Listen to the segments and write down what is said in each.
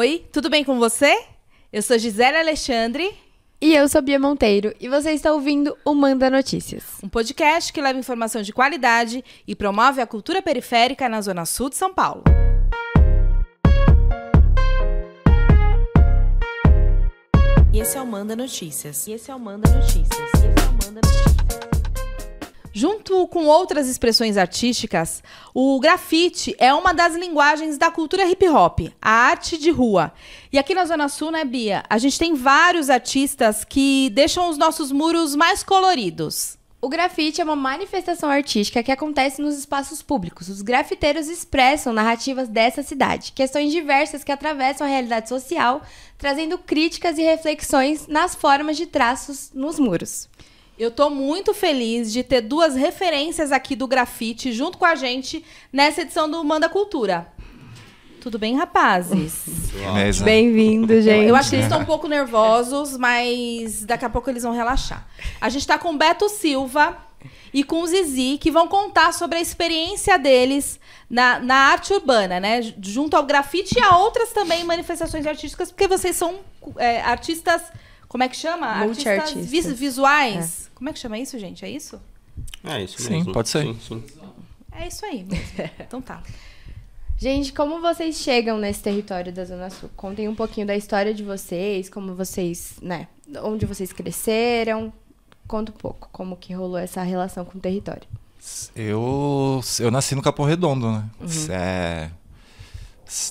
oi, tudo bem com você? Eu sou Gisele Alexandre. E eu sou Bia Monteiro, e você está ouvindo o Manda Notícias. Um podcast que leva informação de qualidade e promove a cultura periférica na Zona Sul de São Paulo. E esse é o Manda Notícias. E esse é o Manda Notícias. E esse é o Manda Notícias. Junto com outras expressões artísticas, o grafite é uma das linguagens da cultura hip hop, a arte de rua. E aqui na Zona Sul, né, Bia? A gente tem vários artistas que deixam os nossos muros mais coloridos. O grafite é uma manifestação artística que acontece nos espaços públicos. Os grafiteiros expressam narrativas dessa cidade, questões diversas que atravessam a realidade social, trazendo críticas e reflexões nas formas de traços nos muros. Eu tô muito feliz de ter duas referências aqui do grafite junto com a gente nessa edição do Manda Cultura. Tudo bem, rapazes? Bem-vindo, gente. Eu acho que eles estão um pouco nervosos, mas daqui a pouco eles vão relaxar. A gente está com o Beto Silva e com o Zizi, que vão contar sobre a experiência deles na, na arte urbana, né? Junto ao grafite e a outras também manifestações artísticas, porque vocês são é, artistas. Como é que chama? Multi-artistas. Vis visuais. É. Como é que chama isso, gente? É isso? É isso sim, mesmo. pode ser. Sim, sim. É isso aí então tá. Gente, como vocês chegam nesse território da Zona Sul? Contem um pouquinho da história de vocês, como vocês, né, onde vocês cresceram. Conta um pouco como que rolou essa relação com o território. Eu, eu nasci no Capão Redondo, né? Uhum. É,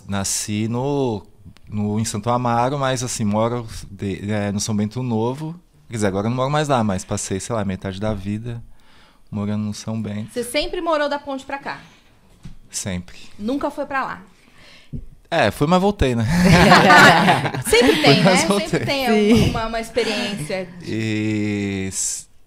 nasci no, no, em Santo Amaro, mas assim, moro de, é, no São Bento Novo. Quer dizer, agora eu não moro mais lá, mas passei, sei lá, metade da vida morando no São Bento. Você sempre morou da ponte pra cá? Sempre. Nunca foi pra lá? É, fui, mas voltei, né? sempre tem, né? voltei. Sempre tem uma, uma, experiência. De... E...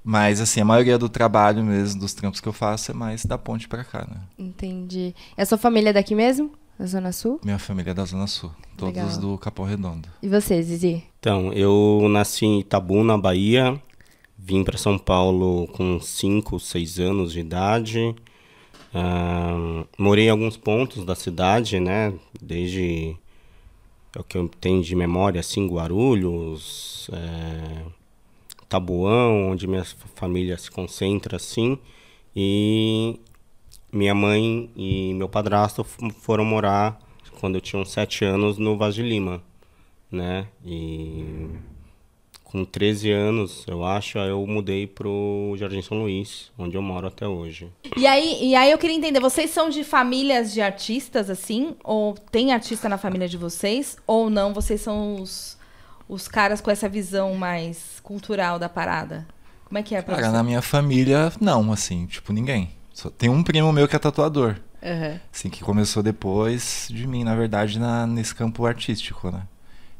Mas, assim, a maioria do trabalho mesmo, dos trampos que eu faço, é mais da ponte pra cá, né? Entendi. E a sua família é daqui mesmo? Da Zona Sul? Minha família é da Zona Sul. Todos Legal. do Capão Redondo. E você, Zizi? Então, eu nasci em Itabuna, Bahia. Vim para São Paulo com 5, 6 anos de idade. Uh, morei em alguns pontos da cidade, né? Desde é o que eu tenho de memória, assim, Guarulhos, é, Tabuão, onde minha família se concentra, assim. E minha mãe e meu padrasto foram morar quando eu tinha uns sete anos no Vaz de Lima, né? E com 13 anos, eu acho, aí eu mudei pro Jardim São Luís, onde eu moro até hoje. E aí, e aí eu queria entender, vocês são de famílias de artistas, assim? Ou tem artista na família de vocês? Ou não, vocês são os, os caras com essa visão mais cultural da parada? Como é que é pra Cara, você? na minha família, não, assim, tipo, ninguém. Só tem um primo meu que é tatuador. Uhum. Assim, que começou depois de mim, na verdade, na, nesse campo artístico, né?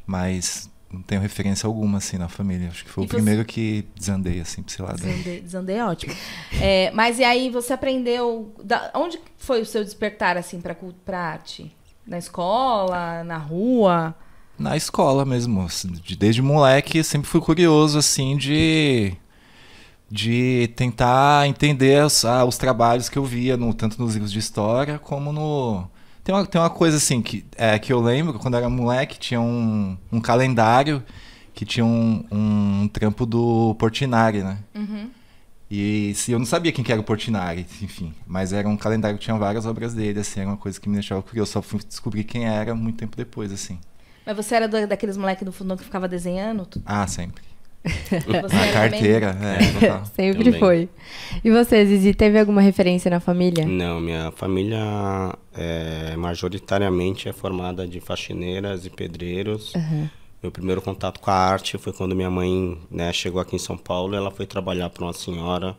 Mas não tenho referência alguma, assim, na família. Acho que foi e o você... primeiro que desandei, assim, esse lado. Desandei, desandei é ótimo. é, mas e aí, você aprendeu... Da, onde foi o seu despertar, assim, pra, pra arte? Na escola? Na rua? Na escola mesmo. Assim, desde moleque, sempre fui curioso, assim, de... De tentar entender os, ah, os trabalhos que eu via, no, tanto nos livros de história, como no tem uma, tem uma coisa assim que, é, que eu lembro, quando eu era moleque, tinha um, um calendário que tinha um, um trampo do Portinari, né? Uhum. E se eu não sabia quem que era o Portinari, enfim. Mas era um calendário que tinha várias obras dele, assim, era uma coisa que me deixava curioso. Só fui descobrir quem era muito tempo depois, assim. Mas você era do, daqueles moleques do fundão que ficava desenhando? Ah, sempre. a carteira, é, Sempre também. foi. E você, Zizi, teve alguma referência na família? Não, minha família é, majoritariamente é formada de faxineiras e pedreiros. Uhum. Meu primeiro contato com a arte foi quando minha mãe né, chegou aqui em São Paulo. Ela foi trabalhar para uma senhora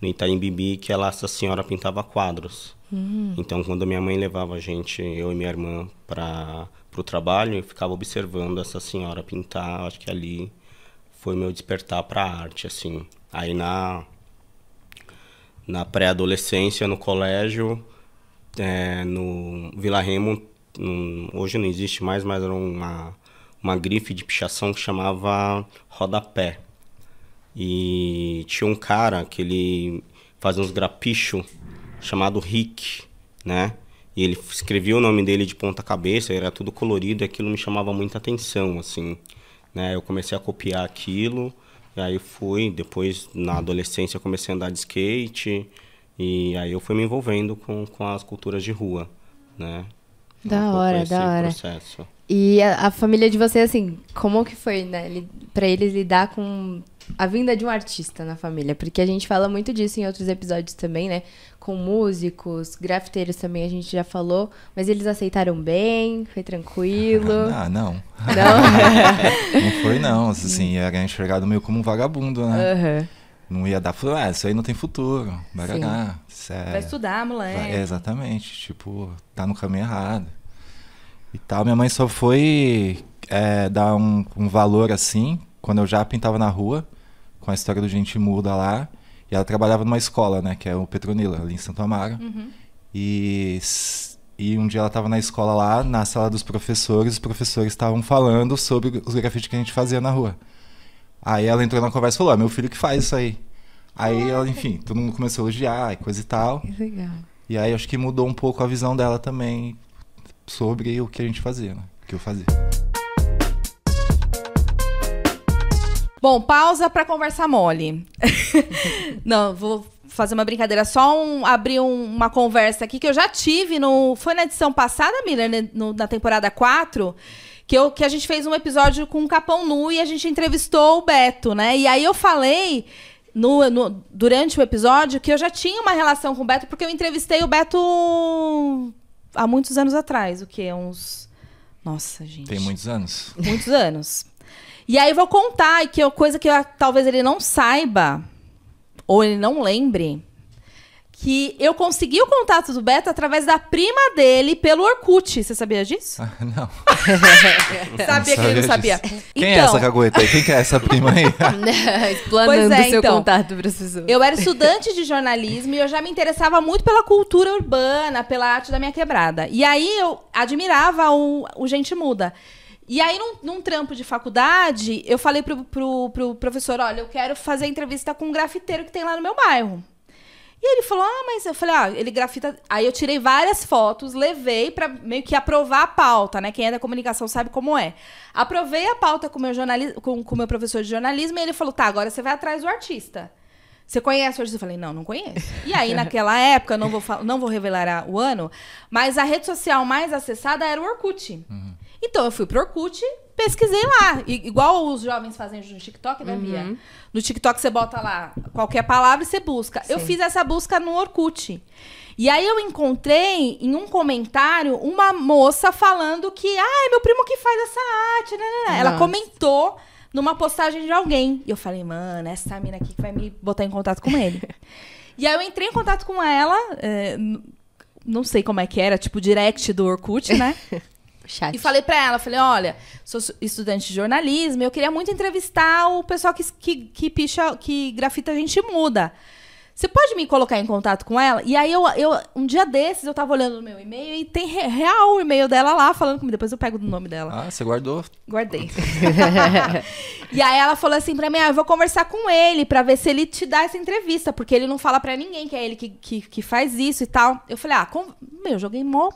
no Itaim Bibi, que ela, essa senhora pintava quadros. Uhum. Então, quando minha mãe levava a gente, eu e minha irmã, para o trabalho, eu ficava observando essa senhora pintar. Acho que ali foi meu despertar para a arte, assim. Aí na na pré-adolescência, no colégio, é, no Vila Remo, um, hoje não existe mais, mas era uma, uma grife de pichação que chamava Rodapé. E tinha um cara que ele fazia uns grapichos chamado Rick, né? E ele escrevia o nome dele de ponta cabeça, era tudo colorido e aquilo me chamava muita atenção, assim. Né? Eu comecei a copiar aquilo, e aí fui, depois na adolescência eu comecei a andar de skate, e aí eu fui me envolvendo com, com as culturas de rua, né? Da um hora, da hora. Processo. E a, a, família de você, assim, como que foi, né? Pra eles lidar com a vinda de um artista na família? Porque a gente fala muito disso em outros episódios também, né? Com músicos, grafiteiros também a gente já falou. Mas eles aceitaram bem? Foi tranquilo? Ah, não. Não? não foi, não. Assim, era enxergado meio como um vagabundo, né? Uhum. Não ia dar, ah, isso aí não tem futuro, vai cagar. É... Vai estudar, moleque. É, exatamente, tipo, tá no caminho errado. E tal, minha mãe só foi é, dar um, um valor assim, quando eu já pintava na rua, com a história do Gente Muda lá. E ela trabalhava numa escola, né, que é o Petronila, ali em Santo Amaro. Uhum. E, e um dia ela estava na escola lá, na sala dos professores, os professores estavam falando sobre os grafites que a gente fazia na rua. Aí ela entrou na conversa e falou: ah, meu filho que faz isso aí. Aí ela, enfim, todo mundo começou a elogiar e coisa e tal. Legal. E aí acho que mudou um pouco a visão dela também sobre o que a gente fazia, né? O que eu fazia. Bom, pausa para conversar mole. Não, vou fazer uma brincadeira, só um, abrir um, uma conversa aqui que eu já tive no. Foi na edição passada, Miller, né, no, na temporada 4 que, eu, que a gente fez um episódio com o Capão Nu e a gente entrevistou o Beto, né? E aí eu falei no, no, durante o episódio que eu já tinha uma relação com o Beto, porque eu entrevistei o Beto há muitos anos atrás. O quê? Uns. Nossa, gente. Tem muitos anos. Muitos anos. E aí eu vou contar, que é coisa que eu, talvez ele não saiba, ou ele não lembre, que eu consegui o contato do Beto através da prima dele pelo Orkut. Você sabia disso? Ah, não. sabia não que ele não sabia. Disso. Quem é então... é essa cagueta aí? Quem que é essa prima aí? Explanando é, seu então, contato para as pessoas. Eu era estudante de jornalismo e eu já me interessava muito pela cultura urbana, pela arte da minha quebrada. E aí eu admirava o, o Gente Muda. E aí, num, num, trampo de faculdade, eu falei pro, pro, pro professor, olha, eu quero fazer entrevista com um grafiteiro que tem lá no meu bairro. E ele falou: Ah, mas eu falei: Ah, ele grafita. Aí eu tirei várias fotos, levei para meio que aprovar a pauta, né? Quem é da comunicação sabe como é. Aprovei a pauta com o meu, com, com meu professor de jornalismo e ele falou: Tá, agora você vai atrás do artista. Você conhece o artista? Eu falei, não, não conheço. E aí, naquela época, não vou, não vou revelar o ano, mas a rede social mais acessada era o Orkut. Uhum. Então, eu fui pro Orkut, pesquisei lá. I igual os jovens fazem no TikTok, né, Bia? Uhum. No TikTok você bota lá qualquer palavra e você busca. Sim. Eu fiz essa busca no Orkut. E aí eu encontrei em um comentário uma moça falando que, ah, é meu primo que faz essa arte, né? né, né. Ela comentou numa postagem de alguém. E eu falei, mano, essa mina aqui que vai me botar em contato com ele. e aí eu entrei em contato com ela, é, não sei como é que era, tipo direct do Orkut, né? Chat. E falei para ela, falei, olha, sou estudante de jornalismo, eu queria muito entrevistar o pessoal que, que, que picha, que grafita a gente muda. Você pode me colocar em contato com ela? E aí, eu, eu um dia desses, eu tava olhando no meu e-mail e tem real o e-mail dela lá, falando comigo. Depois eu pego o nome dela. Ah, você guardou? Guardei. e aí ela falou assim pra mim, ah, eu vou conversar com ele pra ver se ele te dá essa entrevista. Porque ele não fala pra ninguém que é ele que, que, que faz isso e tal. Eu falei, ah, com... meu, joguei mó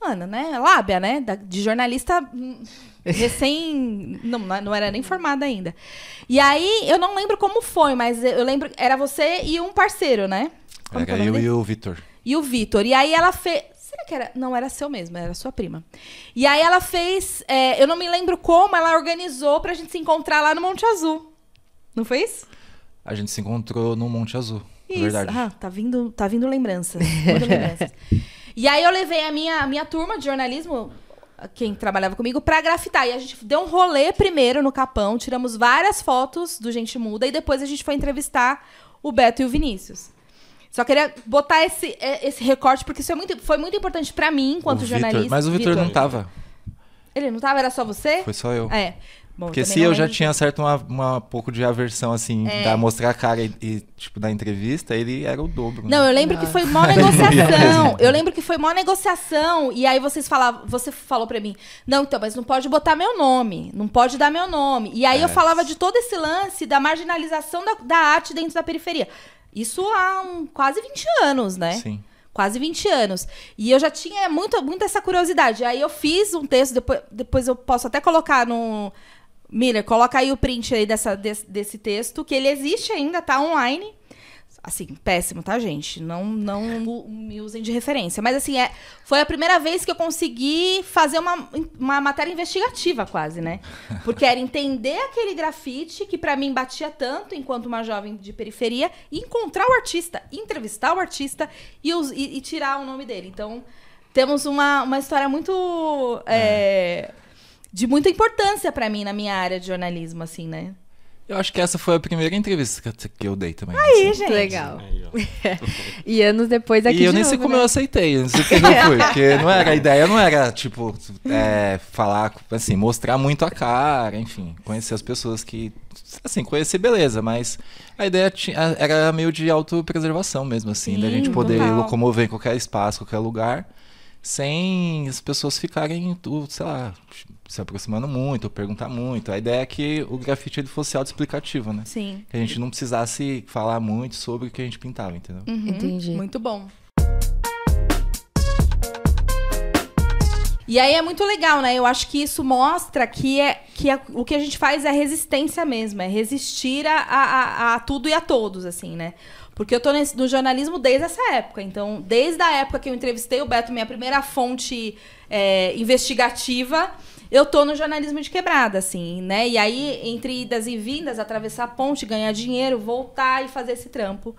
Mano, né? Lábia, né? Da, de jornalista hum, recém. não, não era nem formada ainda. E aí, eu não lembro como foi, mas eu lembro. Era você e um parceiro, né? Como era eu e o Vitor. E o Vitor. E aí ela fez. Será que era. Não, era seu mesmo, era sua prima. E aí ela fez. É, eu não me lembro como, ela organizou pra gente se encontrar lá no Monte Azul. Não foi isso? A gente se encontrou no Monte Azul. Isso. Verdade. Ah, tá vindo, tá vindo lembranças. lembranças. E aí eu levei a minha, a minha turma de jornalismo, quem trabalhava comigo, pra grafitar. E a gente deu um rolê primeiro no Capão, tiramos várias fotos do Gente Muda e depois a gente foi entrevistar o Beto e o Vinícius. Só queria botar esse, é, esse recorte, porque isso é muito, foi muito importante para mim, enquanto o jornalista. Victor, mas o Vitor não tava. Ele não tava? Era só você? Foi só eu. É. Bom, Porque se eu já tinha certo uma, uma pouco de aversão, assim, é. da mostrar a cara e, e, tipo, da entrevista, ele era o dobro. Né? Não, eu lembro ah. que foi mó negociação. eu lembro que foi mó negociação. E aí vocês falavam, você falou pra mim, não, então, mas não pode botar meu nome. Não pode dar meu nome. E aí é. eu falava de todo esse lance da marginalização da, da arte dentro da periferia. Isso há um, quase 20 anos, né? Sim. quase 20 anos. E eu já tinha muito, muito essa curiosidade. Aí eu fiz um texto, depois, depois eu posso até colocar no. Miller, coloca aí o print aí dessa, desse, desse texto, que ele existe ainda, tá online. Assim, péssimo, tá, gente? Não, não me usem de referência. Mas, assim, é, foi a primeira vez que eu consegui fazer uma, uma matéria investigativa, quase, né? Porque era entender aquele grafite que para mim batia tanto enquanto uma jovem de periferia e encontrar o artista, entrevistar o artista e, e, e tirar o nome dele. Então, temos uma, uma história muito. É. É, de muita importância para mim na minha área de jornalismo, assim, né? Eu acho que essa foi a primeira entrevista que eu dei também. Aí, assim. gente. Legal. E anos depois aqui E eu nem sei novo, como né? eu aceitei, não sei como eu fui. Porque não era, a ideia não era, tipo, é, falar, assim, mostrar muito a cara, enfim, conhecer as pessoas que. Assim, conhecer beleza, mas a ideia tinha, era meio de autopreservação mesmo, assim, Sim, da gente poder total. locomover em qualquer espaço, qualquer lugar, sem as pessoas ficarem, sei lá, se aproximando muito, ou perguntar muito. A ideia é que o grafite ele fosse autoexplicativo, né? Sim. Que a gente não precisasse falar muito sobre o que a gente pintava, entendeu? Uhum. Entendi. Muito bom. E aí é muito legal, né? Eu acho que isso mostra que, é, que é, o que a gente faz é resistência mesmo, é resistir a, a, a tudo e a todos, assim, né? Porque eu tô nesse, no jornalismo desde essa época. Então, desde a época que eu entrevistei o Beto, minha primeira fonte é, investigativa, eu tô no jornalismo de quebrada, assim, né? E aí, entre idas e vindas, atravessar a ponte, ganhar dinheiro, voltar e fazer esse trampo.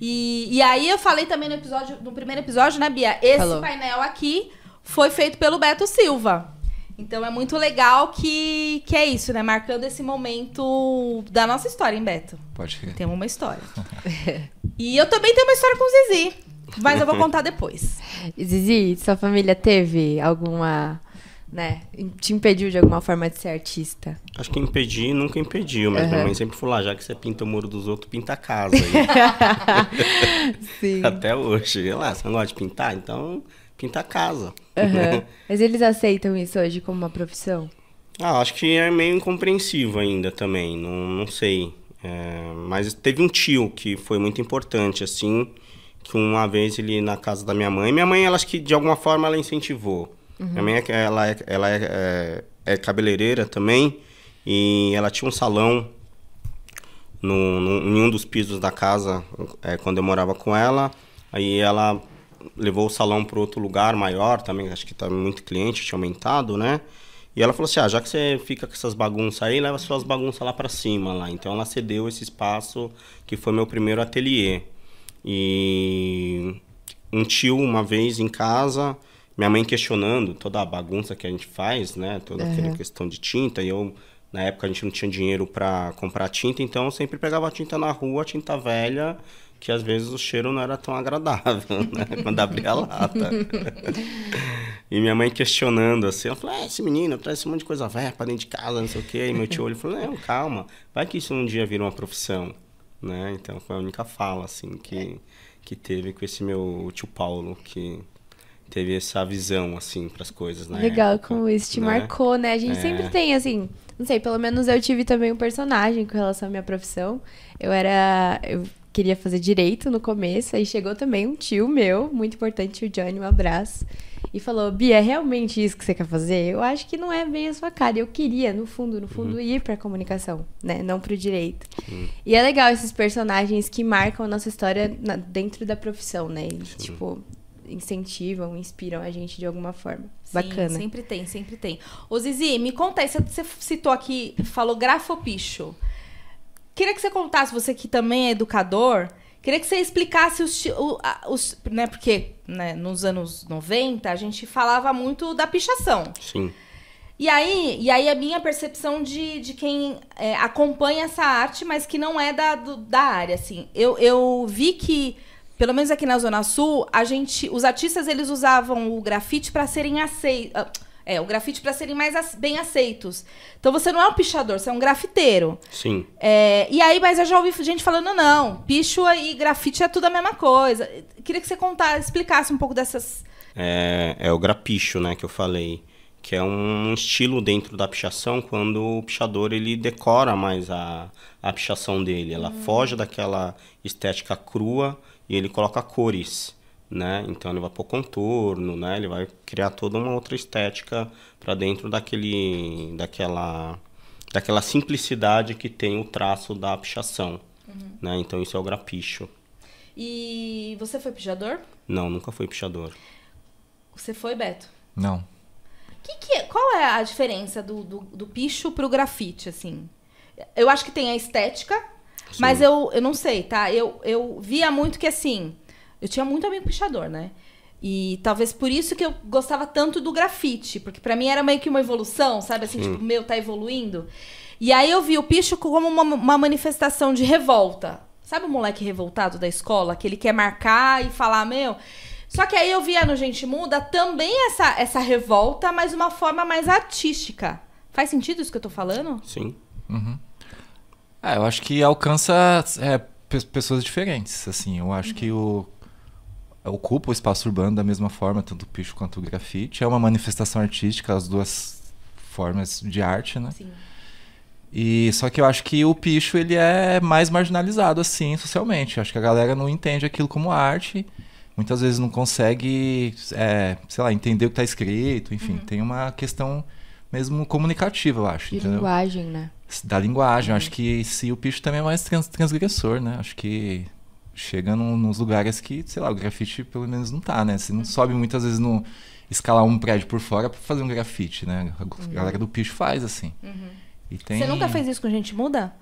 E, e aí eu falei também no episódio, no primeiro episódio, né, Bia? Esse Falou. painel aqui foi feito pelo Beto Silva. Então é muito legal que, que é isso, né? Marcando esse momento da nossa história, hein, Beto? Pode crer. Temos uma história. e eu também tenho uma história com o Zizi. Mas eu vou contar depois. Zizi, sua família teve alguma né? Te impediu de alguma forma de ser artista? Acho que impedir nunca impediu, mas uhum. minha mãe sempre falou: ah, já que você pinta o muro dos outros, pinta a casa. Sim. Até hoje. Lá, você não gosta de pintar? Então pinta a casa. Uhum. mas eles aceitam isso hoje como uma profissão? Ah, acho que é meio incompreensível ainda também, não, não sei. É, mas teve um tio que foi muito importante, assim, que uma vez ele na casa da minha mãe, minha mãe, ela acho que de alguma forma ela incentivou. Uhum. Minha mãe, é, ela, é, ela é, é, é, cabeleireira também e ela tinha um salão no, no, em um dos pisos da casa é, quando eu morava com ela. Aí ela levou o salão para outro lugar maior também, acho que tá muito cliente, tinha aumentado, né? E ela falou assim: ah, já que você fica com essas bagunças aí, leva suas bagunças lá para cima lá. Então ela cedeu esse espaço que foi meu primeiro ateliê. E um tio, uma vez em casa, minha mãe questionando toda a bagunça que a gente faz, né? Toda uhum. aquela questão de tinta. E eu, na época, a gente não tinha dinheiro para comprar tinta, então eu sempre pegava tinta na rua, tinta velha, que às vezes o cheiro não era tão agradável, né? Quando abria a lata. e minha mãe questionando assim, ela falou: ah, esse menino traz esse monte de coisa velha pra dentro de casa, não sei o quê. E meu tio olho falou: não, calma, vai que isso um dia vira uma profissão, né? Então foi a única fala, assim, que, que teve com esse meu tio Paulo, que teve essa visão, assim, para as coisas, né? Legal época, como isso te né? marcou, né? A gente é. sempre tem, assim, não sei, pelo menos eu tive também um personagem com relação à minha profissão. Eu era. Eu queria fazer direito no começo, aí chegou também um tio meu, muito importante, o Johnny, um abraço. E falou, Bia, é realmente isso que você quer fazer? Eu acho que não é bem a sua cara. Eu queria, no fundo, no fundo, uhum. ir pra comunicação, né? Não pro direito. Uhum. E é legal esses personagens que marcam a nossa história na, dentro da profissão, né? E, tipo, incentivam, inspiram a gente de alguma forma. Sim, Bacana. Sempre tem, sempre tem. Ô Zizi, me conta aí, você citou aqui, falou grafopicho. Queria que você contasse, você que também é educador, queria que você explicasse os. os né, porque né, nos anos 90 a gente falava muito da pichação. Sim. E aí, e aí a minha percepção de, de quem é, acompanha essa arte, mas que não é da, do, da área, assim. Eu, eu vi que pelo menos aqui na Zona Sul, a gente, os artistas eles usavam o grafite para serem aceitos. Ah, é, o grafite para serem mais bem aceitos. Então você não é um pichador, você é um grafiteiro. Sim. É, e aí, mas eu já ouvi gente falando, não, picho e grafite é tudo a mesma coisa. Queria que você contasse, explicasse um pouco dessas. É, é o grapicho, né, que eu falei. Que é um estilo dentro da pichação quando o pichador ele decora mais a, a pichação dele. Ela hum. foge daquela estética crua e ele coloca cores. né? Então ele vai pôr contorno, né? Ele vai criar toda uma outra estética para dentro daquele, daquela, daquela simplicidade que tem o traço da pichação, uhum. né? Então isso é o grapicho. E você foi pichador? Não, nunca fui pichador. Você foi, Beto? Não. Que que é, qual é a diferença do, do, do picho pro grafite, assim? Eu acho que tem a estética, Sim. mas eu, eu não sei, tá? Eu, eu via muito que, assim, eu tinha muito amigo pichador, né? E talvez por isso que eu gostava tanto do grafite, porque para mim era meio que uma evolução, sabe? Assim, Sim. tipo, meu tá evoluindo. E aí eu vi o picho como uma, uma manifestação de revolta. Sabe o moleque revoltado da escola, que ele quer marcar e falar, meu. Só que aí eu via no Gente Muda também essa, essa revolta, mas uma forma mais artística. Faz sentido isso que eu tô falando? Sim. Uhum. É, eu acho que alcança é, pessoas diferentes, assim. Eu acho que o ocupa o espaço urbano da mesma forma, tanto o picho quanto o grafite. É uma manifestação artística, as duas formas de arte, né? Sim. E só que eu acho que o picho ele é mais marginalizado assim socialmente. Eu acho que a galera não entende aquilo como arte. Muitas vezes não consegue, é, sei lá, entender o que está escrito. Enfim, uhum. tem uma questão mesmo comunicativa, eu acho. De entendeu? linguagem, né? Da linguagem. Uhum. Acho que se o picho também é mais trans transgressor, né? Acho que chega num, nos lugares que, sei lá, o grafite pelo menos não tá, né? Você não uhum. sobe muitas vezes no escalar um prédio por fora para fazer um grafite, né? A uhum. galera do picho faz assim. Uhum. Tem... Você nunca fez isso com gente muda?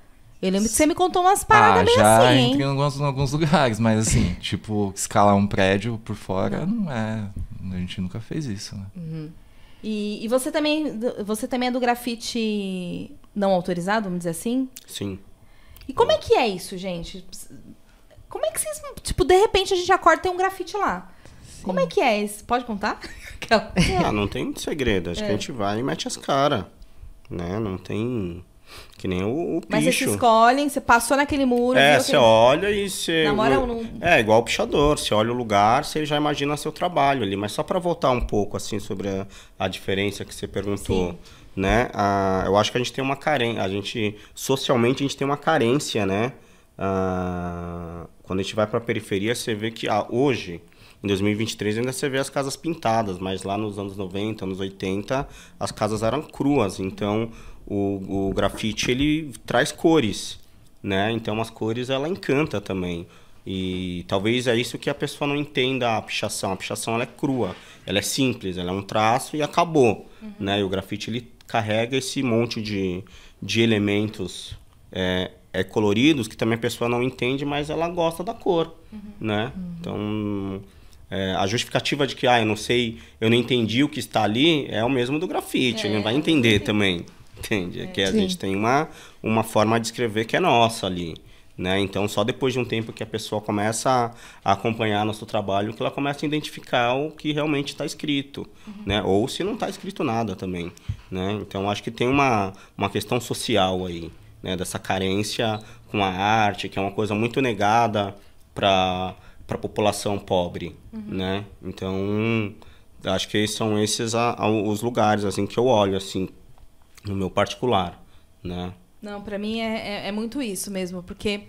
Eu lembro que você me contou umas paradas ah, bem já assim, hein? entrei em alguns, em alguns lugares, mas assim, tipo, escalar um prédio por fora não, não é... A gente nunca fez isso, né? Uhum. E, e, você também você também é do grafite não autorizado, vamos dizer assim? Sim. E como é que é isso, gente? Como é que vocês... Tipo, de repente a gente acorda e tem um grafite lá. Sim. Como é que é isso? Pode contar? ah, não tem segredo. Acho é. que a gente vai e mete as caras né? Não tem. Que nem o, o picho. Mas vocês escolhem, você passou naquele muro. É, você aquele... olha e você. Namora ou não... É, igual o pichador. Você olha o lugar, você já imagina seu trabalho ali. Mas só para voltar um pouco, assim, sobre a, a diferença que você perguntou. Sim. Né? Ah, eu acho que a gente tem uma carência. A gente, socialmente, a gente tem uma carência, né? Ah, quando a gente vai para a periferia, você vê que ah, hoje em 2023 ainda você vê as casas pintadas, mas lá nos anos 90, anos 80, as casas eram cruas. Então o, o grafite ele traz cores, né? Então as cores ela encanta também. E talvez é isso que a pessoa não entenda a pichação. A pichação ela é crua, ela é simples, ela é um traço e acabou, uhum. né? E o grafite ele carrega esse monte de, de elementos é, é, coloridos que também a pessoa não entende, mas ela gosta da cor, uhum. né? Uhum. Então é, a justificativa de que, ah, eu não sei, eu não entendi o que está ali, é o mesmo do grafite, é, ele vai entender também, entende? É. Que a Sim. gente tem uma, uma forma de escrever que é nossa ali, né? Então, só depois de um tempo que a pessoa começa a, acompanhar nosso trabalho, que ela começa a identificar o que realmente está escrito, uhum. né? Ou se não está escrito nada também, né? Então, acho que tem uma, uma questão social aí, né? Dessa carência com a arte, que é uma coisa muito negada para para a população pobre, uhum. né? Então, acho que são esses a, a, os lugares assim que eu olho assim no meu particular, né? Não, para mim é, é, é, muito isso mesmo, porque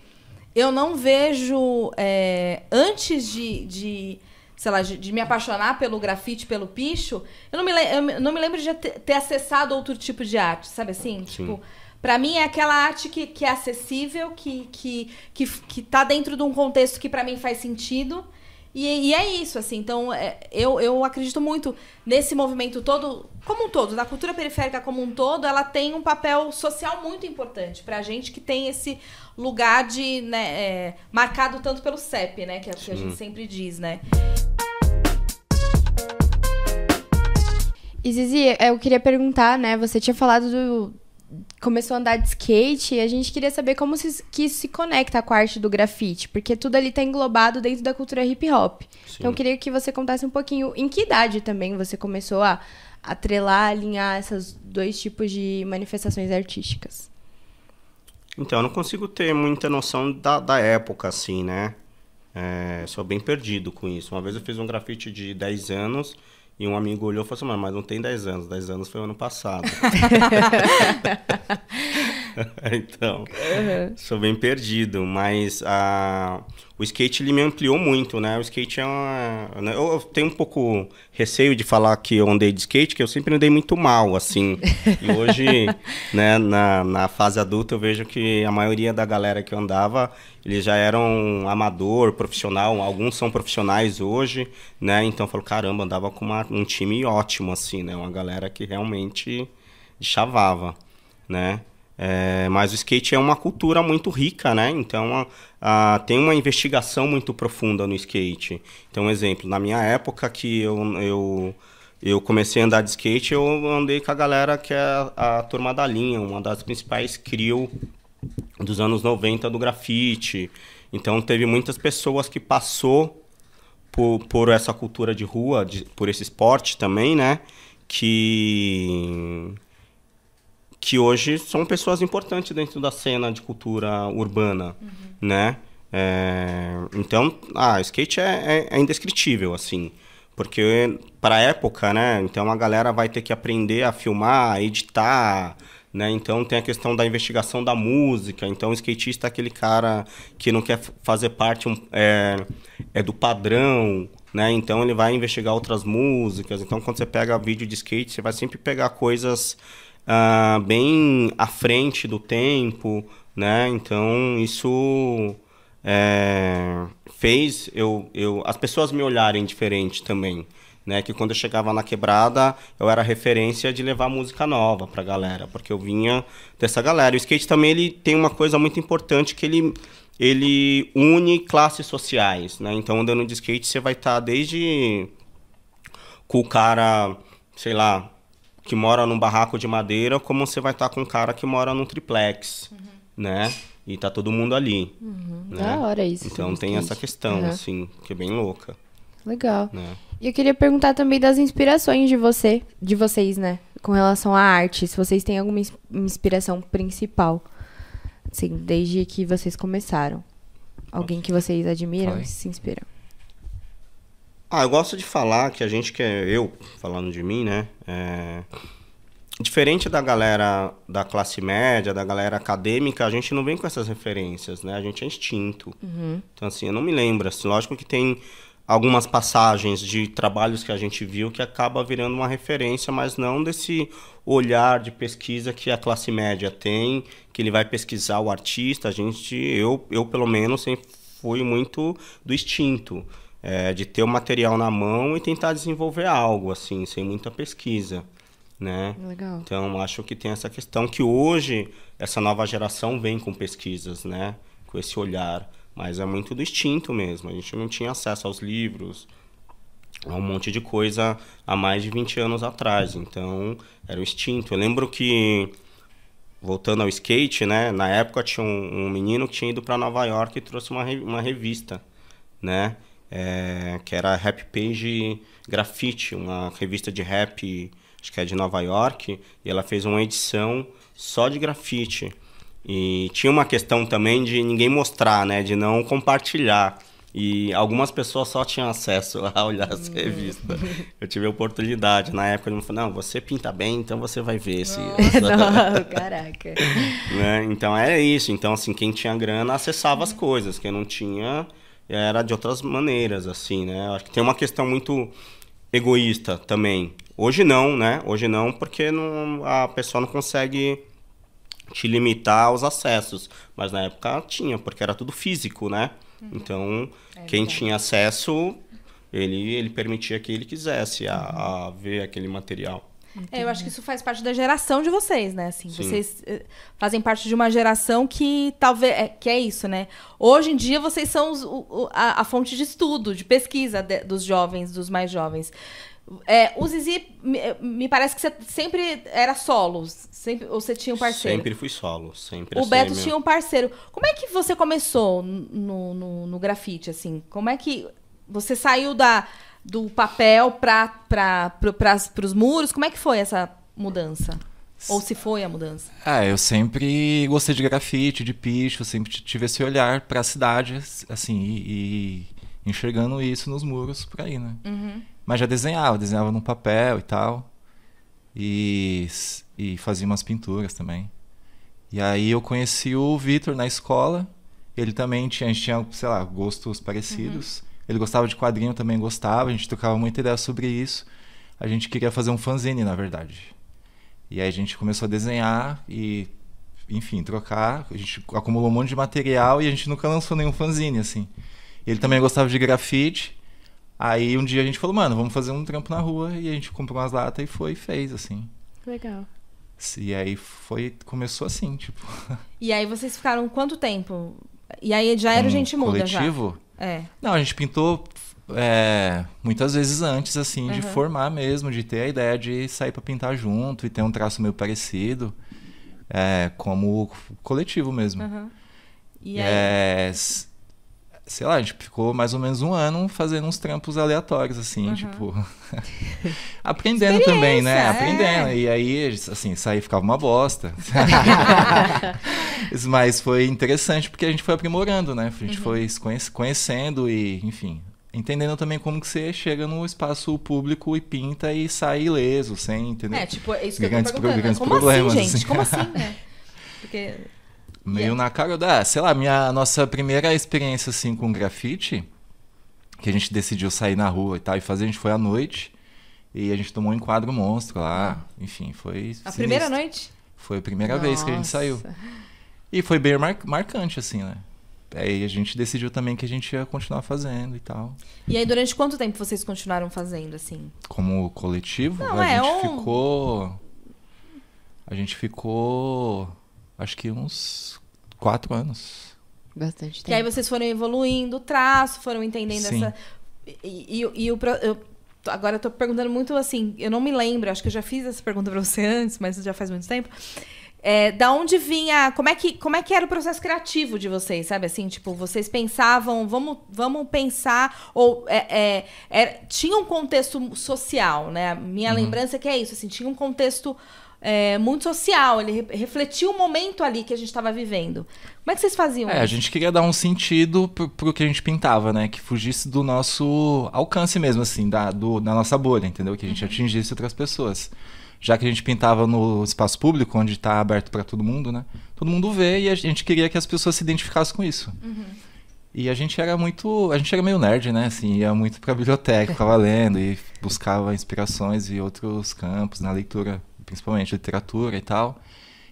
eu não vejo é, antes de, de sei lá, de, de, me apaixonar pelo grafite, pelo picho, eu não me, eu não me lembro de ter, ter acessado outro tipo de arte, sabe assim? Sim. Tipo, para mim é aquela arte que, que é acessível, que, que, que, que tá dentro de um contexto que para mim faz sentido. E, e, é isso, assim. Então, é, eu, eu acredito muito nesse movimento todo, como um todo, da cultura periférica como um todo, ela tem um papel social muito importante pra gente que tem esse lugar de, né, é, marcado tanto pelo CEP, né? Que é o que a gente sempre diz, né? E Zizi, eu queria perguntar, né? Você tinha falado do, começou a andar de skate e a gente queria saber como se, que isso se conecta com a arte do grafite, porque tudo ali está englobado dentro da cultura hip hop. Sim. Então eu queria que você contasse um pouquinho em que idade também você começou a atrelar, alinhar esses dois tipos de manifestações artísticas. Então, eu não consigo ter muita noção da, da época, assim, né? É, sou bem perdido com isso. Uma vez eu fiz um grafite de 10 anos e um amigo olhou e falou assim, mas não tem 10 anos, 10 anos foi o ano passado. então, uhum. sou bem perdido, mas a, o skate ele me ampliou muito, né? O skate é uma. Né? Eu tenho um pouco receio de falar que eu andei de skate, que eu sempre andei muito mal, assim. e hoje, né, na, na fase adulta, eu vejo que a maioria da galera que eu andava, eles já eram amador, profissional, alguns são profissionais hoje, né? Então eu falo, caramba, andava com uma, um time ótimo, assim, né? Uma galera que realmente chavava, né? É, mas o skate é uma cultura muito rica, né? Então a, a, tem uma investigação muito profunda no skate. Então, um exemplo, na minha época que eu, eu, eu comecei a andar de skate, eu andei com a galera que é a, a turma da linha, uma das principais crew dos anos 90 do grafite. Então teve muitas pessoas que passou por, por essa cultura de rua, de, por esse esporte também, né? Que que hoje são pessoas importantes dentro da cena de cultura urbana, uhum. né? É, então, ah, skate é, é, é, indescritível, assim, porque para a época, né? Então a galera vai ter que aprender a filmar, a editar, né? Então tem a questão da investigação da música. Então o skatista é aquele cara que não quer fazer parte um, é, é do padrão, né? Então ele vai investigar outras músicas. Então quando você pega vídeo de skate, você vai sempre pegar coisas uh, bem à frente do tempo, né? Então isso é, fez eu, eu as pessoas me olharem diferente também. Né, que quando eu chegava na quebrada, eu era referência de levar música nova pra galera, porque eu vinha dessa galera. O skate também ele tem uma coisa muito importante que ele ele une classes sociais, né? Então, andando de skate, você vai estar tá desde com o cara, sei lá, que mora num barraco de madeira, como você vai estar com um cara que mora num triplex, uhum. né? E tá todo mundo ali. Uhum. Né? Da hora isso. Então tem essa questão, uhum. assim, que é bem louca. Legal. Né? E eu queria perguntar também das inspirações de você, de vocês, né? Com relação à arte, se vocês têm alguma inspiração principal, assim, desde que vocês começaram. Alguém que vocês admiram e se inspiram. Ah, eu gosto de falar que a gente que é eu, falando de mim, né? É... Diferente da galera da classe média, da galera acadêmica, a gente não vem com essas referências, né? A gente é instinto. Uhum. Então, assim, eu não me lembro. Assim, lógico que tem algumas passagens de trabalhos que a gente viu que acaba virando uma referência, mas não desse olhar de pesquisa que a classe média tem, que ele vai pesquisar o artista. A gente, eu, eu pelo menos, sempre fui muito do instinto é, de ter o material na mão e tentar desenvolver algo, assim, sem muita pesquisa. Né? Legal. Então, acho que tem essa questão que hoje essa nova geração vem com pesquisas, né? Com esse olhar. Mas é muito do instinto mesmo. A gente não tinha acesso aos livros, a um monte de coisa há mais de 20 anos atrás. Então, era o instinto. Eu lembro que, voltando ao skate, né? Na época tinha um, um menino que tinha ido para Nova York e trouxe uma, uma revista, né? É, que era Rap Page Graffiti, uma revista de rap, acho que é de Nova York, e ela fez uma edição só de grafite. E tinha uma questão também de ninguém mostrar, né, de não compartilhar. E algumas pessoas só tinham acesso a olhar essa revista. Eu tive a oportunidade. Na época, ele me falou, não, você pinta bem, então você vai ver esse... Não, caraca. né? Então, é isso. Então, assim, quem tinha grana acessava as coisas. Quem não tinha, era de outras maneiras, assim, né? Acho que tem uma questão muito egoísta também. Hoje não, né? Hoje não, porque não, a pessoa não consegue te limitar aos acessos. Mas na época tinha, porque era tudo físico, né? Uhum. Então, é quem tinha acesso, ele, ele permitia que ele quisesse a, a ver aquele material. É, eu acho que isso faz parte da geração de vocês, né? Assim, Sim. vocês eh, fazem parte de uma geração que talvez é, que é isso, né? Hoje em dia vocês são os, o, a, a, fonte de estudo, de pesquisa de, dos jovens, dos mais jovens. É, o Zizi, me, me, parece que você sempre era solo, sempre, ou você tinha um parceiro? Sempre fui solo, sempre. O Beto tinha um parceiro. Como é que você começou no, no, no grafite, assim? Como é que você saiu da do papel para os muros? Como é que foi essa mudança? Ou se foi a mudança? É, eu sempre gostei de grafite, de picho, sempre tive esse olhar para a cidade, assim, e, e, enxergando isso nos muros por aí, né? Uhum. Mas já desenhava, desenhava no papel e tal. E, e fazia umas pinturas também. E aí eu conheci o Vitor na escola. Ele também tinha, a gente tinha, sei lá, gostos parecidos. Uhum. Ele gostava de quadrinho, também gostava. A gente trocava muita ideia sobre isso. A gente queria fazer um fanzine, na verdade. E aí a gente começou a desenhar e, enfim, trocar. A gente acumulou um monte de material e a gente nunca lançou nenhum fanzine, assim. Ele também gostava de grafite. Aí um dia a gente falou, mano, vamos fazer um trampo na rua. E a gente comprou umas latas e foi e fez, assim. Legal. E aí foi, começou assim, tipo. E aí vocês ficaram quanto tempo? E aí já era um Gente Muda coletivo? já? É. Não, a gente pintou é, muitas vezes antes, assim, uhum. de formar mesmo, de ter a ideia de sair para pintar junto e ter um traço meio parecido, é, como coletivo mesmo. Uhum. E aí? É, sei lá, a gente ficou mais ou menos um ano fazendo uns trampos aleatórios, assim, uhum. tipo. aprendendo também, né? É. Aprendendo. E aí, assim, sair ficava uma bosta. Mas foi interessante porque a gente foi aprimorando, né? A gente uhum. foi conhecendo e, enfim, entendendo também como que você chega no espaço público e pinta e sai ileso, sem, entender? É, tipo, é isso que grandes eu tô perguntando. Grandes como problemas, assim, gente? Assim. Como assim, né? Porque Meio yeah. na cara da. Sei lá, minha nossa primeira experiência assim com grafite, que a gente decidiu sair na rua e tal, e fazer, a gente foi à noite. E a gente tomou um enquadro monstro lá. Ah. Enfim, foi. A sinistro. primeira noite? Foi a primeira nossa. vez que a gente saiu. E foi bem mar marcante, assim, né? Aí a gente decidiu também que a gente ia continuar fazendo e tal. E aí, durante quanto tempo vocês continuaram fazendo, assim? Como coletivo? Não, a é gente um... ficou. A gente ficou acho que uns quatro anos. Bastante tempo. E aí vocês foram evoluindo o traço, foram entendendo Sim. essa. E, e, e o. Eu, agora eu tô perguntando muito assim, eu não me lembro, acho que eu já fiz essa pergunta para você antes, mas já faz muito tempo. É, da onde vinha. Como é, que, como é que era o processo criativo de vocês, sabe? Assim, tipo, vocês pensavam, vamos, vamos pensar. Ou é, é, é tinha um contexto social, né? Minha uhum. lembrança é que é isso, assim, tinha um contexto é, muito social, ele refletiu o momento ali que a gente estava vivendo. Como é que vocês faziam? É, a gente queria dar um sentido pro, pro que a gente pintava, né? Que fugisse do nosso alcance mesmo, assim, da, do, da nossa bolha, entendeu? Que a gente uhum. atingisse outras pessoas. Já que a gente pintava no espaço público, onde está aberto para todo mundo, né? Todo mundo vê e a gente queria que as pessoas se identificassem com isso. Uhum. E a gente era muito. A gente era meio nerd, né? Assim, ia muito pra biblioteca, ficava lendo e buscava inspirações em outros campos, na leitura principalmente literatura e tal.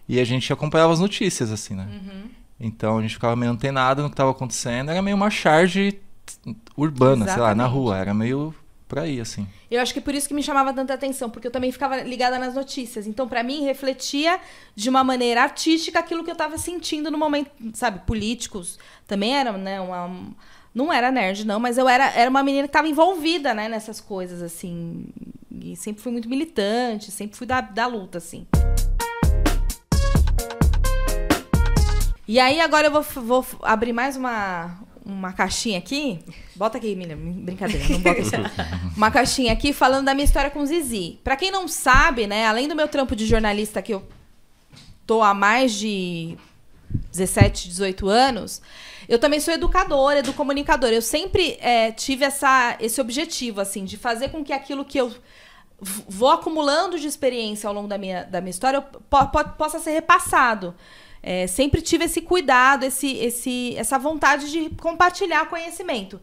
E a gente acompanhava as notícias, assim, né? Uhum. Então a gente ficava meio antenado no que estava acontecendo. Era meio uma charge urbana, Exatamente. sei lá, na rua. Era meio por aí, assim. Eu acho que por isso que me chamava tanta atenção, porque eu também ficava ligada nas notícias. Então, para mim, refletia de uma maneira artística aquilo que eu estava sentindo no momento, sabe? Políticos também eram, né? Uma, não era nerd, não, mas eu era, era uma menina que estava envolvida, né, nessas coisas, assim. E sempre fui muito militante, sempre fui da, da luta, assim. E aí, agora eu vou, vou abrir mais uma, uma caixinha aqui. Bota aqui, Miriam. Brincadeira, não bota isso. uma caixinha aqui falando da minha história com o Zizi. Pra quem não sabe, né, além do meu trampo de jornalista que eu tô há mais de 17, 18 anos, eu também sou educadora, educomunicadora. Eu sempre é, tive essa, esse objetivo, assim, de fazer com que aquilo que eu vou acumulando de experiência ao longo da minha, da minha história po po possa ser repassado. É, sempre tive esse cuidado, esse, esse, essa vontade de compartilhar conhecimento.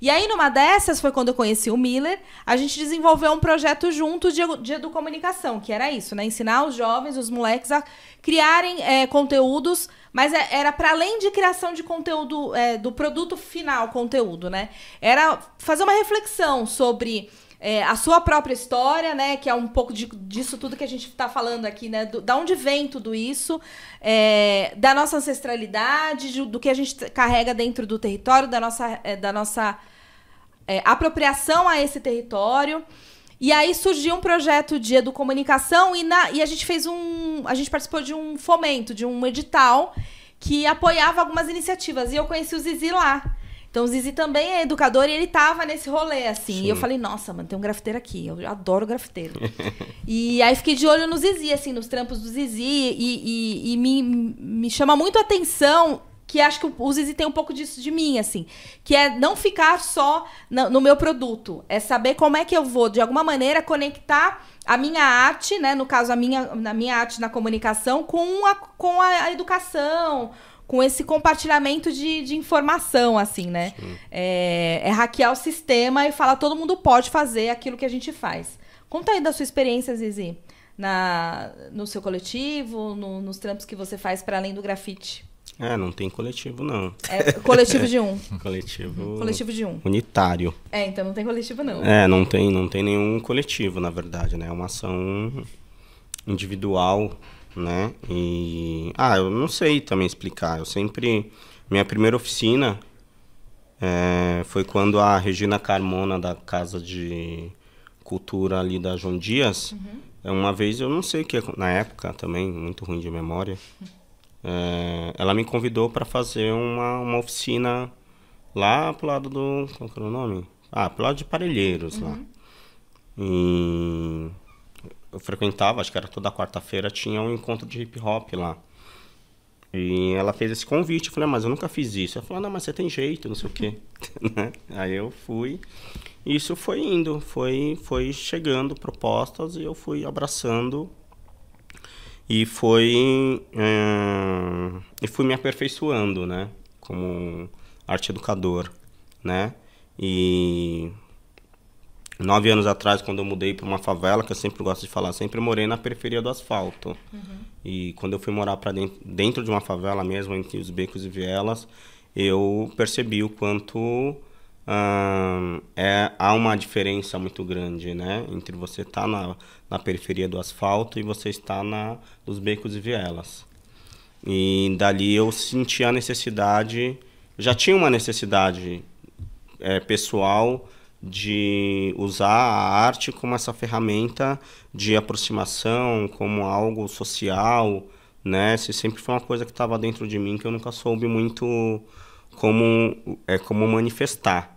E aí, numa dessas, foi quando eu conheci o Miller, a gente desenvolveu um projeto junto de, de educomunicação, que era isso, né? Ensinar os jovens, os moleques, a criarem é, conteúdos, mas é, era para além de criação de conteúdo, é, do produto final, conteúdo, né? Era fazer uma reflexão sobre é, a sua própria história, né? Que é um pouco de, disso tudo que a gente está falando aqui, né? Do, da onde vem tudo isso, é, da nossa ancestralidade, do, do, que a gente carrega dentro do território, da nossa, é, da nossa é, apropriação a esse território. E aí surgiu um projeto de educomunicação e, na, e a gente fez um. A gente participou de um fomento, de um edital que apoiava algumas iniciativas. E eu conheci o Zizi lá. Então o Zizi também é educador e ele tava nesse rolê, assim. Sim. E eu falei, nossa, mano, tem um grafiteiro aqui. Eu adoro grafiteiro. e aí fiquei de olho no Zizi, assim, nos trampos do Zizi. E, e, e me, me chama muito a atenção que acho que o Zizi tem um pouco disso de mim, assim. Que é não ficar só no, no meu produto. É saber como é que eu vou, de alguma maneira, conectar a minha arte, né? No caso, a minha, na minha arte na comunicação, com a, com a educação, com esse compartilhamento de, de informação, assim, né? É, é, hackear o sistema e falar todo mundo pode fazer aquilo que a gente faz. Conta aí da sua experiência, Zizi, na, no seu coletivo, no, nos trampos que você faz para além do grafite. É, não tem coletivo, não. É coletivo de um. coletivo. Coletivo de um. Unitário. É, então não tem coletivo, não. É, não tem, não tem nenhum coletivo, na verdade, né? É uma ação individual, né? E. Ah, eu não sei também explicar. Eu sempre. Minha primeira oficina é, foi quando a Regina Carmona, da Casa de Cultura ali da João Dias, uhum. uma vez, eu não sei o que, na época também, muito ruim de memória. É, ela me convidou para fazer uma, uma oficina lá pro lado do. Qual que era o nome? Ah, pro lado de Parelheiros uhum. lá. E eu frequentava, acho que era toda quarta-feira, tinha um encontro de hip hop lá. E ela fez esse convite, eu falei, ah, mas eu nunca fiz isso. Ela falou, não, mas você tem jeito, não sei o quê. Né? Aí eu fui, e isso foi indo, foi, foi chegando propostas e eu fui abraçando e foi é, e fui me aperfeiçoando né como arte educador né e nove anos atrás quando eu mudei para uma favela que eu sempre gosto de falar sempre morei na periferia do asfalto uhum. e quando eu fui morar para dentro, dentro de uma favela mesmo entre os becos e vielas eu percebi o quanto é, há uma diferença muito grande né, entre você estar tá na, na periferia do asfalto e você estar na, nos becos e vielas. E dali eu senti a necessidade, já tinha uma necessidade é, pessoal de usar a arte como essa ferramenta de aproximação, como algo social, né? Isso sempre foi uma coisa que estava dentro de mim que eu nunca soube muito como é como manifestar.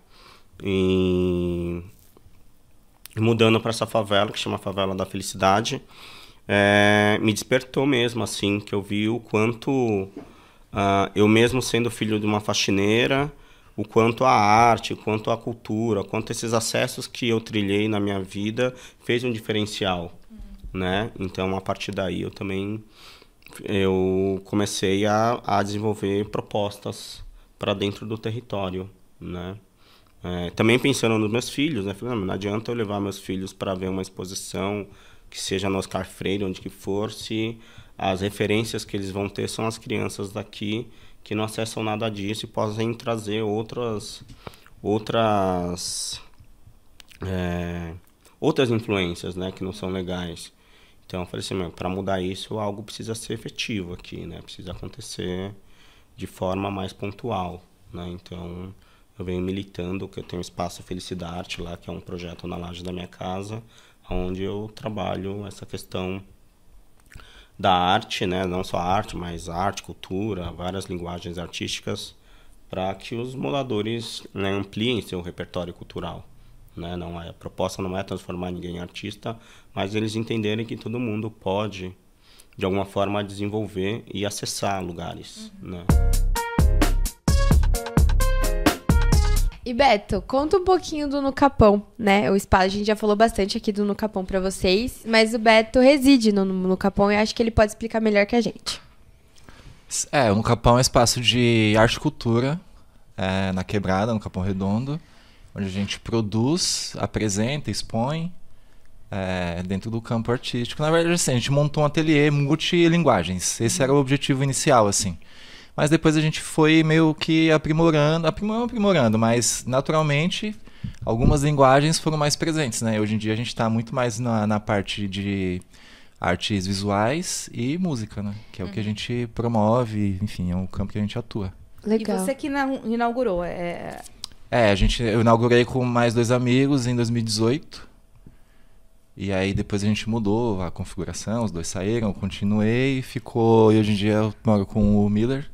E mudando para essa favela, que chama Favela da Felicidade, é, me despertou mesmo, assim, que eu vi o quanto, uh, eu mesmo sendo filho de uma faxineira, o quanto a arte, o quanto a cultura, o quanto esses acessos que eu trilhei na minha vida fez um diferencial, uhum. né? Então, a partir daí, eu também eu comecei a, a desenvolver propostas para dentro do território, né? É, também pensando nos meus filhos, né? Falei, não, não adianta eu levar meus filhos para ver uma exposição que seja no Oscar Freire, onde que for, se as referências que eles vão ter são as crianças daqui que não acessam nada disso e podem trazer outras outras é, outras influências, né, que não são legais. Então eu falei assim, para mudar isso, algo precisa ser efetivo aqui, né? Precisa acontecer de forma mais pontual, né? Então eu venho militando, que eu tenho o Espaço Felicidade lá, que é um projeto na laje da minha casa, onde eu trabalho essa questão da arte, né? não só arte, mas arte, cultura, várias linguagens artísticas, para que os moradores né, ampliem seu repertório cultural. Né? Não é, a proposta não é transformar ninguém em artista, mas eles entenderem que todo mundo pode, de alguma forma, desenvolver e acessar lugares. Uhum. Né? E Beto, conta um pouquinho do No Capão, né? O espaço, a gente já falou bastante aqui do No Capão para vocês, mas o Beto reside no, no Capão e acho que ele pode explicar melhor que a gente. É, o No Capão é um espaço de arte e cultura, é, na Quebrada, no Capão Redondo, onde a gente produz, apresenta, expõe é, dentro do campo artístico. Na verdade, assim, a gente montou um ateliê multilinguagens. Esse era o objetivo inicial, assim. Mas depois a gente foi meio que aprimorando, aprimorando, aprimorando, mas naturalmente algumas linguagens foram mais presentes, né? Hoje em dia a gente está muito mais na, na parte de artes visuais e música, né? Que é uhum. o que a uhum. gente promove, enfim, é o campo que a gente atua. Legal. E você que inaugurou, é... É, a gente, eu inaugurei com mais dois amigos em 2018. E aí depois a gente mudou a configuração, os dois saíram, eu continuei, ficou, e hoje em dia eu moro com o Miller,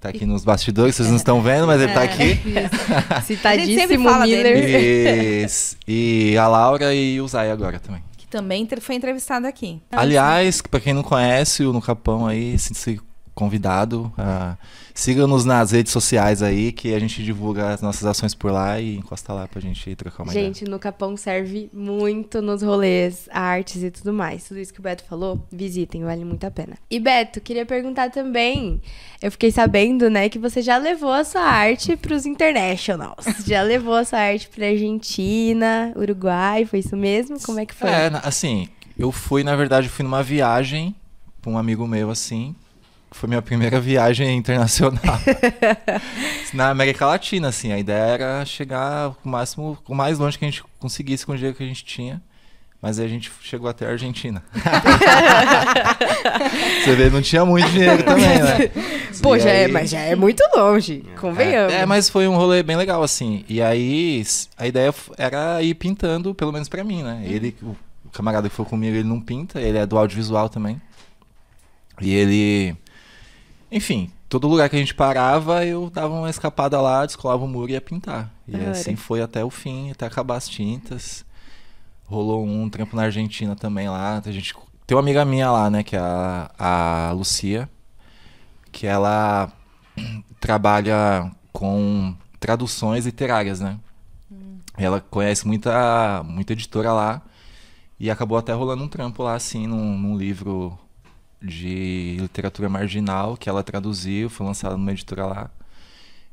Tá aqui nos bastidores, vocês não estão vendo, mas ele tá é, aqui. Citadíssimo Miller. Isso. E a Laura e o Zay agora também. Que também foi entrevistado aqui. Aliás, para quem não conhece, o No Capão aí, se, se convidado. Uh, Siga-nos nas redes sociais aí, que a gente divulga as nossas ações por lá e encosta lá pra gente trocar uma gente, ideia. no Capão serve muito nos rolês, artes e tudo mais. Tudo isso que o Beto falou, visitem, vale muito a pena. E Beto, queria perguntar também, eu fiquei sabendo, né, que você já levou a sua arte pros internationals. já levou a sua arte pra Argentina, Uruguai, foi isso mesmo? Como é que foi? É, assim, eu fui, na verdade, fui numa viagem com um amigo meu, assim, foi minha primeira viagem internacional. Na América Latina, assim. A ideia era chegar o máximo, o mais longe que a gente conseguisse com o dinheiro que a gente tinha. Mas aí a gente chegou até a Argentina. Você vê, não tinha muito dinheiro também, né? Pô, já é, mas já é muito longe, convenhamos. É, é, mas foi um rolê bem legal, assim. E aí, a ideia era ir pintando, pelo menos pra mim, né? Ele, o camarada que foi comigo, ele não pinta, ele é do audiovisual também. E ele enfim, todo lugar que a gente parava, eu dava uma escapada lá, descolava o muro e ia pintar. E assim foi até o fim, até acabar as tintas. Rolou um trampo na Argentina também lá. A gente tem uma amiga minha lá, né, que é a, a Lucia, que ela trabalha com traduções literárias, né? Hum. Ela conhece muita, muita editora lá e acabou até rolando um trampo lá, assim, num, num livro de literatura marginal que ela traduziu, foi lançada numa editora lá.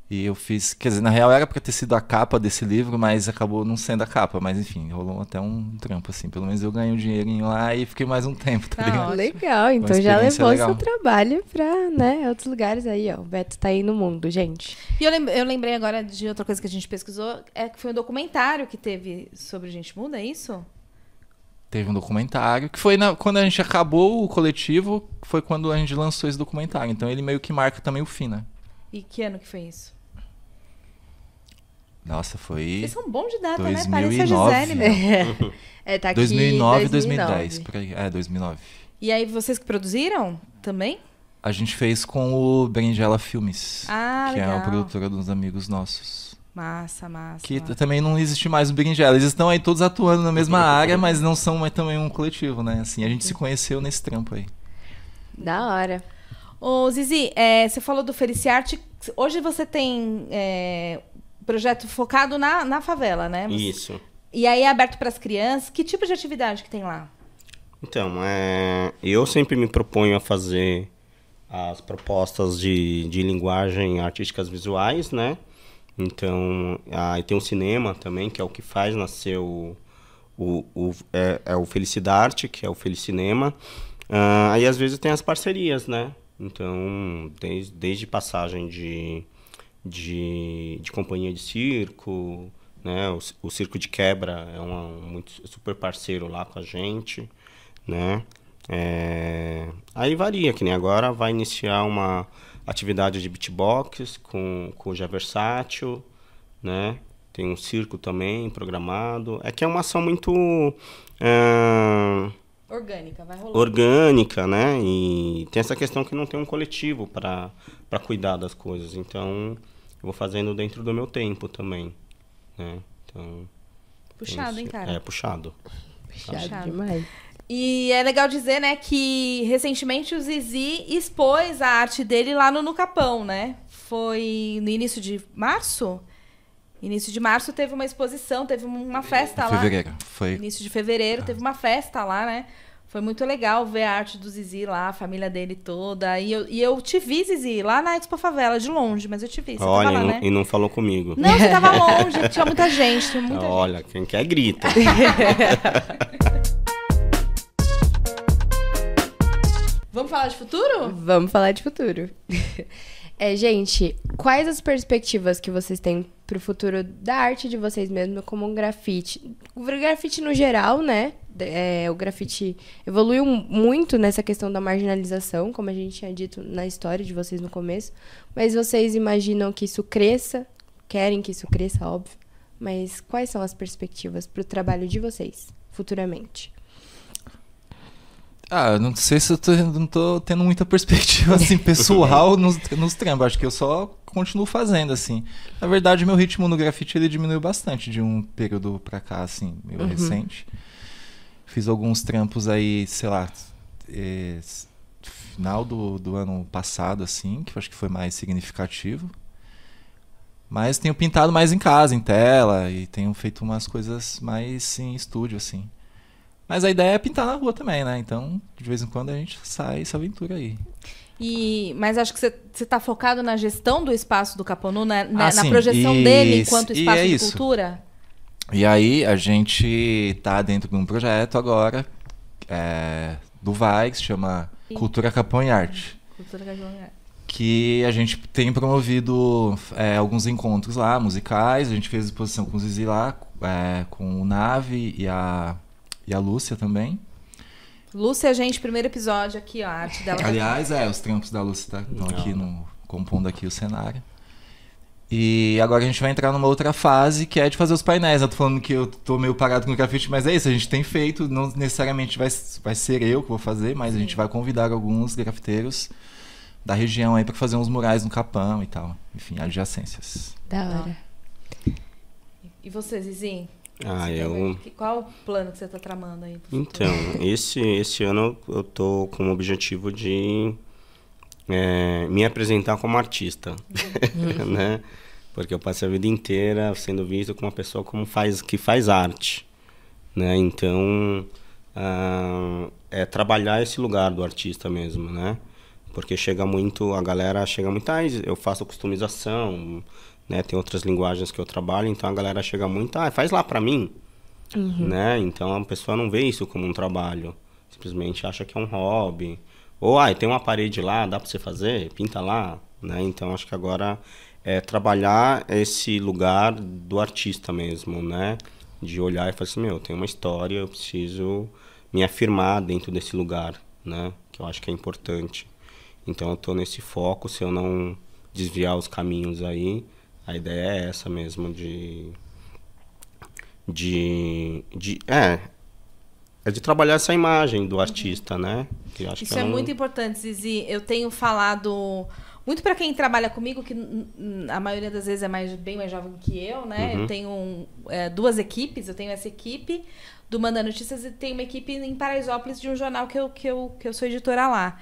E eu fiz, quer dizer, na real era para ter sido a capa desse livro, mas acabou não sendo a capa, mas enfim, rolou até um trampo assim, pelo menos eu ganhei um dinheirinho lá e fiquei mais um tempo, tá, ligado? Legal, então já levou legal. seu trabalho para, né, outros lugares aí, ó. O Beto tá aí no mundo, gente. E eu, eu lembrei agora de outra coisa que a gente pesquisou, é que foi um documentário que teve sobre Gente Muda, é isso? Teve um documentário, que foi na, quando a gente acabou o coletivo, foi quando a gente lançou esse documentário. Então ele meio que marca também o fim, né? E que ano que foi isso? Nossa, foi. Vocês são bons de data, 2009. né? Parece a Gisele, meu. é, tá aqui 2009 e 2010. Por aí. É, 2009. E aí, vocês que produziram também? A gente fez com o Berinjela Filmes. Ah, que legal. é uma produtora dos amigos nossos. Massa, massa. Que massa. também não existe mais o Berinjela. Eles estão aí todos atuando na mesma área, mas não são mais também um coletivo, né? Assim, a gente se conheceu nesse trampo aí. Da hora. Ô, Zizi, é, você falou do Feliciarte. Hoje você tem é, projeto focado na, na favela, né? Isso. E aí é aberto para as crianças. Que tipo de atividade que tem lá? Então, é, eu sempre me proponho a fazer as propostas de, de linguagem artísticas visuais, né? Então, aí tem o cinema também, que é o que faz nascer o, o, o é, é, o Felicidade, que é o Felicinema. Uh, aí às vezes tem as parcerias, né? Então, desde, desde passagem de, de, de companhia de circo, né? O, o Circo de Quebra é um muito super parceiro lá com a gente, né? É, aí varia, que nem agora vai iniciar uma atividade de beatbox com, com o Já Versátil, né? Tem um circo também programado. É que é uma ação muito... É, orgânica, vai rolar. Orgânica, né? E tem essa questão que não tem um coletivo para cuidar das coisas. Então, eu vou fazendo dentro do meu tempo também, né? Então... Puxado, hein, cara? É, puxado. Puxado, puxado. demais. E é legal dizer, né, que recentemente o Zizi expôs a arte dele lá no Nucapão, né? Foi no início de março? Início de março teve uma exposição, teve uma festa lá. Fevereiro, foi. Início de fevereiro, teve uma festa lá, né? Foi muito legal ver a arte do Zizi lá, a família dele toda. E eu, e eu te vi, Zizi, lá na Expo Favela, de longe, mas eu te vi. Você Olha, lá, e, não, né? e não falou comigo. Não, você tava longe, tinha muita gente, tinha muita Olha, gente. quem quer grita. Vamos falar de futuro? Vamos falar de futuro. é, gente, quais as perspectivas que vocês têm pro futuro da arte de vocês mesmos como um grafite? O grafite no geral, né? É, o grafite evoluiu muito nessa questão da marginalização, como a gente tinha dito na história de vocês no começo. Mas vocês imaginam que isso cresça? Querem que isso cresça, óbvio. Mas quais são as perspectivas para o trabalho de vocês futuramente? Ah, não sei se eu tô, não tô tendo muita perspectiva assim pessoal nos, nos trampos. Acho que eu só continuo fazendo assim. Na verdade, meu ritmo no grafite ele diminuiu bastante de um período pra cá, assim, meio uhum. recente. Fiz alguns trampos aí, sei lá, é, final do, do ano passado, assim, que eu acho que foi mais significativo. Mas tenho pintado mais em casa, em tela, e tenho feito umas coisas mais em estúdio, assim. Mas a ideia é pintar na rua também, né? Então, de vez em quando a gente sai essa aventura aí. E, mas acho que você está focado na gestão do espaço do Caponu, na, Ah, na, na sim, projeção e- dele enquanto e espaço é de isso. cultura? E aí a gente tá dentro de um projeto agora é, do VAI, que se chama Cultura Capão e Arte. Cultura Capão. que a gente tem promovido é, alguns encontros lá, musicais. A gente fez exposição com o Zizi lá, é, com o Nave e a, e a Lúcia também. Lúcia, gente, primeiro episódio aqui, ó, a arte dela. tá- Aliás, é, os trampos da Lúcia estão aqui no, compondo aqui o cenário. E agora a gente vai entrar numa outra fase que é de fazer os painéis. Eu tô falando que eu tô meio parado com o grafite, mas é isso, a gente tem feito, não necessariamente vai, vai ser eu que vou fazer, mas a gente vai convidar alguns grafiteiros da região aí para fazer uns murais no Capão e tal. Enfim, adjacências. Da hora. E você, Zizi? Ah, eu. Qual o plano que você tá tramando aí? Então, esse, esse ano eu tô com o objetivo de é, me apresentar como artista, né? Porque eu passei a vida inteira sendo visto como uma pessoa como faz, que faz arte, né? Então, ah, é trabalhar esse lugar do artista mesmo, né? Porque chega muito, a galera chega muito, ah, eu faço customização, né? Tem outras linguagens que eu trabalho, então a galera chega muito, ah, faz lá pra mim, né? Então a pessoa não vê isso como um trabalho, simplesmente acha que é um hobby. Ou, ah, tem uma parede lá, dá pra você fazer, pinta lá, né? Então acho que agora é trabalhar esse lugar do artista mesmo, né? De olhar e falar assim, meu, tem uma história, eu preciso me afirmar dentro desse lugar, né? Que eu acho que é importante. Então eu tô nesse foco, se eu não desviar os caminhos aí, a ideia é essa mesmo de de, de é é de trabalhar essa imagem do artista, né? Que eu acho Isso é eu não- muito importante, Zizi. Eu tenho falado muito para quem trabalha comigo, que a maioria das vezes é mais, bem mais jovem que eu, né? Uhum. Eu tenho um, é, duas equipes. Eu tenho essa equipe do Manda Notícias e tenho uma equipe em Paraisópolis de um jornal que eu, que eu, que eu sou editora lá.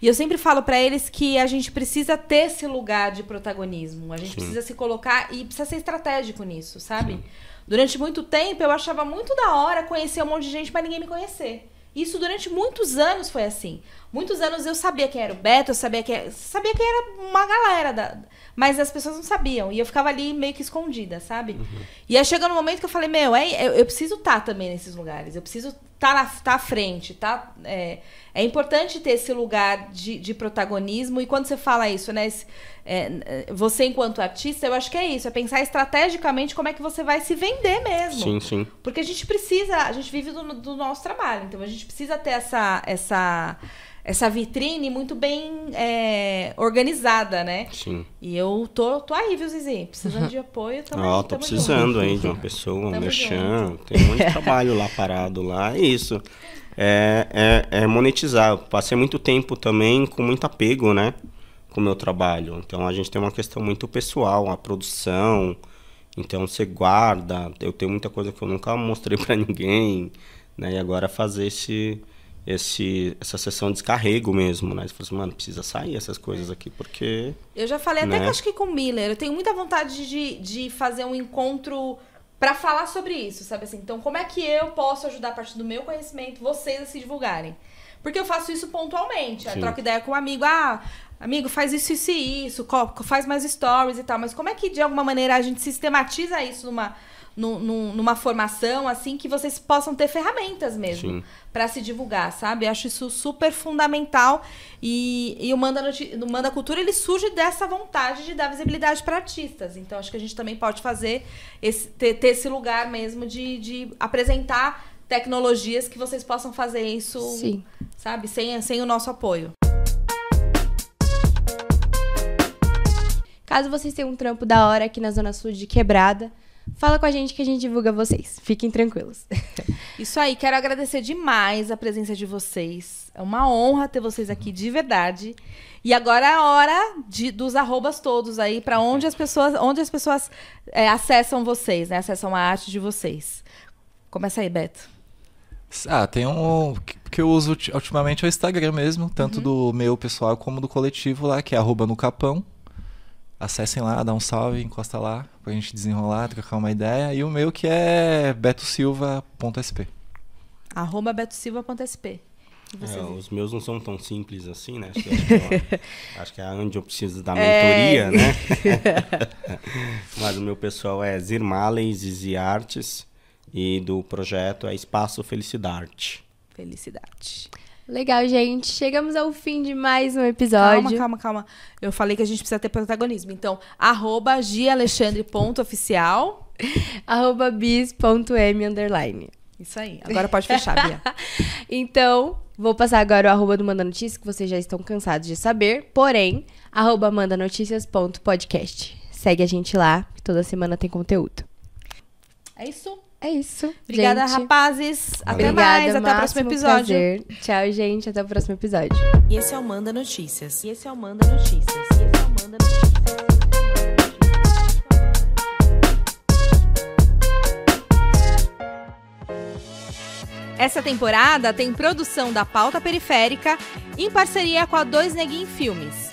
E eu sempre falo para eles que a gente precisa ter esse lugar de protagonismo. A gente Sim. precisa se colocar e precisa ser estratégico nisso, sabe? Durante muito tempo eu achava muito da hora conhecer um monte de gente, mas ninguém me conhecer. Isso durante muitos anos foi assim. Muitos anos eu sabia quem era o Beto, eu sabia quem, sabia quem era uma galera, da, mas as pessoas não sabiam. E eu ficava ali meio que escondida, sabe? E aí chegou no momento que eu falei, meu, é, eu, eu preciso estar também nesses lugares. Eu preciso estar na, tá à frente, tá? É, é importante ter esse lugar de, de protagonismo. E quando você fala isso, né? esse- é, você enquanto artista, eu acho que é isso. É pensar estrategicamente como é que você vai se vender mesmo. Sim, sim. Porque a gente precisa, a gente vive do, do nosso trabalho, então a gente precisa ter essa, essa, essa vitrine muito bem é, organizada, né? Sim. E eu tô, tô aí, viu, Zizi? Precisando de apoio, tamo Ó, tô precisando aí de uma pessoa, um merchan. Tem um monte de trabalho lá parado lá. É isso. É, é, é monetizar. Eu passei muito tempo também com muito apego, né? Com o meu trabalho. Então a gente tem uma questão muito pessoal, a produção. Então você guarda. Eu tenho muita coisa que eu nunca mostrei pra ninguém. Né? E agora fazer esse, esse, essa sessão de descarrego mesmo, né? Você fala assim, mano, precisa sair essas coisas aqui, porque. Eu já falei até Né? que acho que com o Miller, eu tenho muita vontade de, de fazer um encontro pra falar sobre isso, sabe assim? Então, como é que eu posso ajudar a partir do meu conhecimento vocês a se divulgarem? Porque eu faço isso pontualmente. Eu Sim. troco ideia com um amigo, ah, amigo, faz isso, isso e isso, faz mais stories e tal. Mas como é que, de alguma maneira, a gente sistematiza isso numa, num- numa formação, assim, que vocês possam ter ferramentas mesmo pra se divulgar, sabe? Acho isso super fundamental. E, e o Manda, Noti- o Manda Cultura ele surge dessa vontade de dar visibilidade para artistas. Então acho que a gente também pode fazer esse, ter, ter esse lugar mesmo de, de apresentar tecnologias que vocês possam fazer isso, Sim. sabe? Sem, sem o nosso apoio. Caso vocês tenham um trampo da hora aqui na Zona Sul de Quebrada, fala com a gente que a gente divulga vocês. Fiquem tranquilos. Isso aí, quero agradecer demais a presença de vocês. É uma honra ter vocês aqui de verdade. E agora é a hora de, dos arrobas todos aí, para onde as pessoas, onde as pessoas é, acessam vocês, né? Acessam a arte de vocês. Começa aí, Beto. Ah, tem um que eu uso ultimamente é o Instagram mesmo, tanto uhum. do meu pessoal como do coletivo lá, que é arroba no capão. Acessem lá, dá um salve, encosta lá pra gente desenrolar, trocar uma ideia. E o meu que é betosilva.sp. Arroba betosilva.sp. É, os meus não são tão simples assim, né? Acho que, acho que, é, acho que é onde eu preciso da mentoria, é... né? Mas o meu pessoal é Zirmalen, Zizi Artes e do projeto é Espaço Felicidade. Felicidade. Legal, gente. Chegamos ao fim de mais um episódio. Calma, calma, calma. Eu falei que a gente precisa ter protagonismo. Então, arroba gialexandre.oficial. arroba bis.m underline. Isso aí. Agora pode fechar, Bia. então, vou passar agora o arroba do Manda Notícias, que vocês já estão cansados de saber. Porém, arroba mandanoticias.podcast. Segue a gente lá, toda semana tem conteúdo. É isso? É isso. Obrigada, gente. rapazes. Até Obrigada, mais. Até o próximo episódio. Prazer. Tchau, gente. Até o próximo episódio. E esse é o Manda Notícias. E esse é o Manda Notícias. E esse é o Manda Notícias. Essa temporada tem produção da Pauta Periférica em parceria com a Dois Neguin Filmes.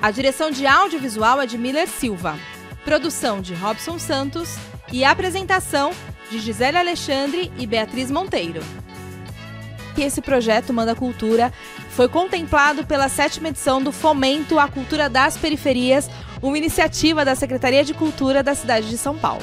A direção de audiovisual é de Miller Silva. Produção de Robson Santos e apresentação de Gisele Alexandre e Beatriz Monteiro. Esse projeto Manda Cultura foi contemplado pela sétima edição do Fomento à Cultura das Periferias, uma iniciativa da Secretaria de Cultura da cidade de São Paulo.